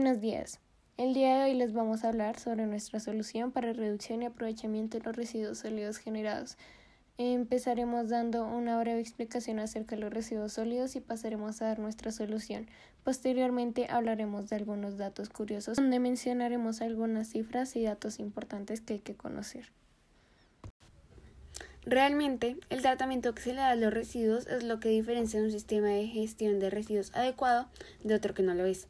Buenos días. El día de hoy les vamos a hablar sobre nuestra solución para reducción y aprovechamiento de los residuos sólidos generados. Empezaremos dando una breve explicación acerca de los residuos sólidos y pasaremos a dar nuestra solución. Posteriormente hablaremos de algunos datos curiosos donde mencionaremos algunas cifras y datos importantes que hay que conocer. Realmente, el tratamiento que se le da a los residuos es lo que diferencia un sistema de gestión de residuos adecuado de otro que no lo es.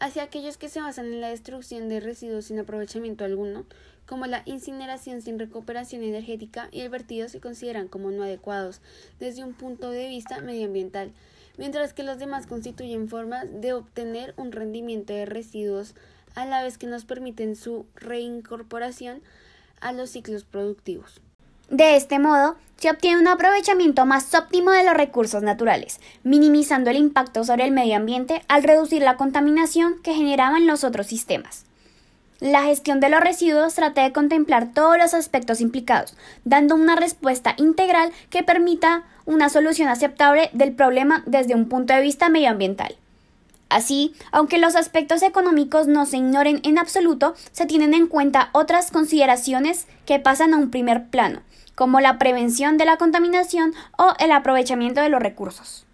Hacia aquellos que se basan en la destrucción de residuos sin aprovechamiento alguno, como la incineración sin recuperación energética y el vertido se consideran como no adecuados desde un punto de vista medioambiental, mientras que los demás constituyen formas de obtener un rendimiento de residuos a la vez que nos permiten su reincorporación a los ciclos productivos. De este modo, se obtiene un aprovechamiento más óptimo de los recursos naturales, minimizando el impacto sobre el medio ambiente al reducir la contaminación que generaban los otros sistemas. La gestión de los residuos trata de contemplar todos los aspectos implicados, dando una respuesta integral que permita una solución aceptable del problema desde un punto de vista medioambiental. Así, aunque los aspectos económicos no se ignoren en absoluto, se tienen en cuenta otras consideraciones que pasan a un primer plano, como la prevención de la contaminación o el aprovechamiento de los recursos.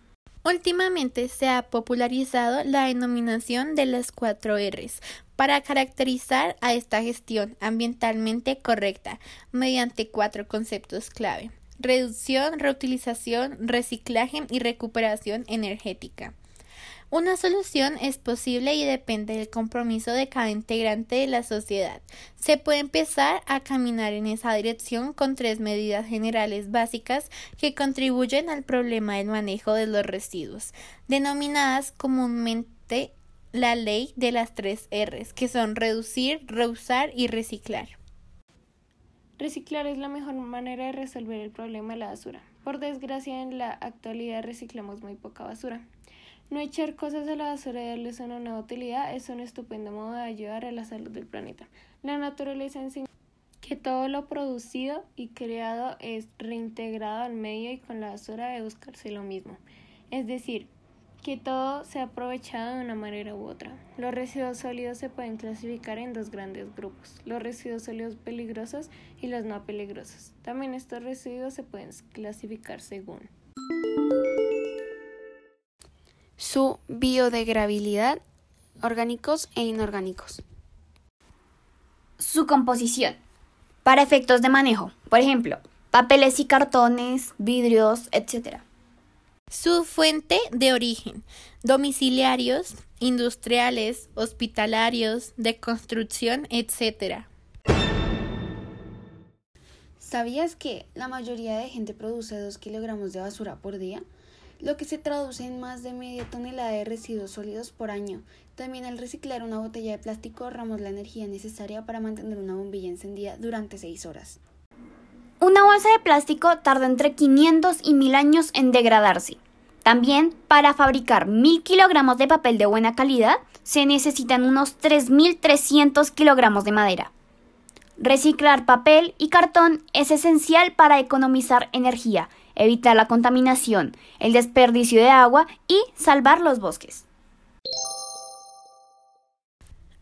Últimamente se ha popularizado la denominación de las cuatro Rs para caracterizar a esta gestión ambientalmente correcta mediante cuatro conceptos clave reducción, reutilización, reciclaje y recuperación energética. Una solución es posible y depende del compromiso de cada integrante de la sociedad. Se puede empezar a caminar en esa dirección con tres medidas generales básicas que contribuyen al problema del manejo de los residuos, denominadas comúnmente la ley de las tres Rs, que son reducir, reusar y reciclar. Reciclar es la mejor manera de resolver el problema de la basura. Por desgracia, en la actualidad reciclamos muy poca basura. No echar cosas a la basura y darles una utilidad es un estupendo modo de ayudar a la salud del planeta. La naturaleza enseña que todo lo producido y creado es reintegrado al medio y con la basura de buscarse lo mismo. Es decir, que todo se ha aprovechado de una manera u otra. Los residuos sólidos se pueden clasificar en dos grandes grupos, los residuos sólidos peligrosos y los no peligrosos. También estos residuos se pueden clasificar según su biodegradabilidad, orgánicos e inorgánicos. Su composición. Para efectos de manejo, por ejemplo, papeles y cartones, vidrios, etc. Su fuente de origen. Domiciliarios, industriales, hospitalarios, de construcción, etc. ¿Sabías que la mayoría de gente produce 2 kilogramos de basura por día? Lo que se traduce en más de media tonelada de residuos sólidos por año. También al reciclar una botella de plástico ahorramos la energía necesaria para mantener una bombilla encendida durante 6 horas. Una bolsa de plástico tarda entre 500 y 1000 años en degradarse. También, para fabricar 1000 kilogramos de papel de buena calidad, se necesitan unos 3300 kilogramos de madera. Reciclar papel y cartón es esencial para economizar energía evitar la contaminación, el desperdicio de agua y salvar los bosques.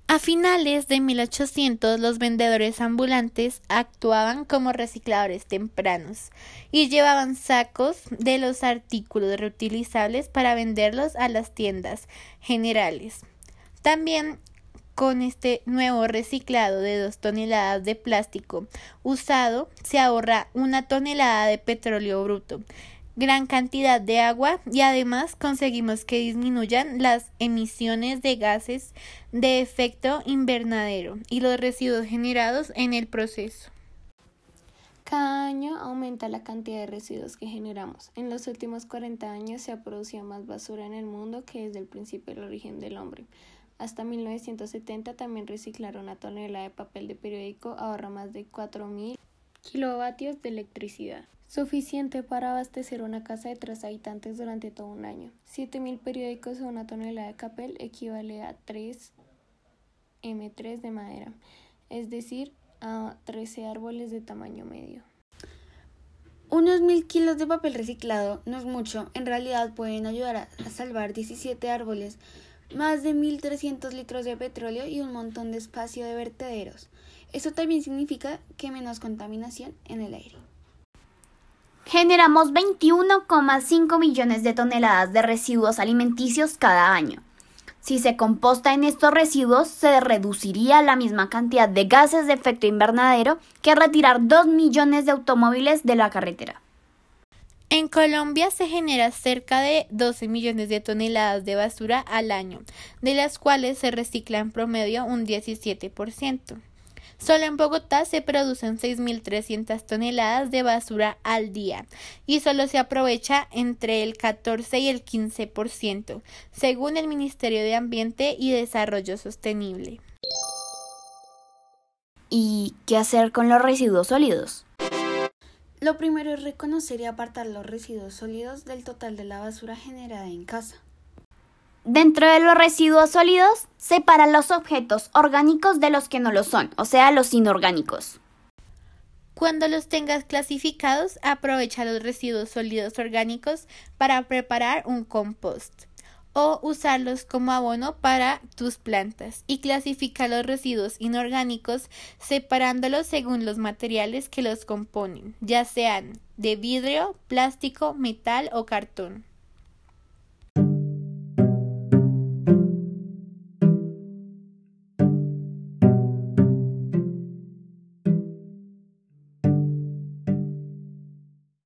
A finales de 1800 los vendedores ambulantes actuaban como recicladores tempranos y llevaban sacos de los artículos reutilizables para venderlos a las tiendas generales. También con este nuevo reciclado de dos toneladas de plástico usado se ahorra una tonelada de petróleo bruto, gran cantidad de agua y además conseguimos que disminuyan las emisiones de gases de efecto invernadero y los residuos generados en el proceso. Cada año aumenta la cantidad de residuos que generamos. En los últimos 40 años se ha producido más basura en el mundo que desde el principio del origen del hombre. Hasta 1970 también reciclar una tonelada de papel de periódico ahorra más de 4.000 kilovatios de electricidad, suficiente para abastecer una casa de tres habitantes durante todo un año. 7.000 periódicos o una tonelada de papel equivale a 3 M3 de madera, es decir, a 13 árboles de tamaño medio. Unos mil kilos de papel reciclado no es mucho, en realidad pueden ayudar a salvar 17 árboles más de 1.300 litros de petróleo y un montón de espacio de vertederos. Eso también significa que menos contaminación en el aire. Generamos 21,5 millones de toneladas de residuos alimenticios cada año. Si se composta en estos residuos, se reduciría la misma cantidad de gases de efecto invernadero que retirar 2 millones de automóviles de la carretera. En Colombia se genera cerca de 12 millones de toneladas de basura al año, de las cuales se recicla en promedio un 17%. Solo en Bogotá se producen 6.300 toneladas de basura al día y solo se aprovecha entre el 14 y el 15%, según el Ministerio de Ambiente y Desarrollo Sostenible. ¿Y qué hacer con los residuos sólidos? Lo primero es reconocer y apartar los residuos sólidos del total de la basura generada en casa. Dentro de los residuos sólidos, separa los objetos orgánicos de los que no lo son, o sea, los inorgánicos. Cuando los tengas clasificados, aprovecha los residuos sólidos orgánicos para preparar un compost o usarlos como abono para tus plantas y clasifica los residuos inorgánicos separándolos según los materiales que los componen, ya sean de vidrio, plástico, metal o cartón.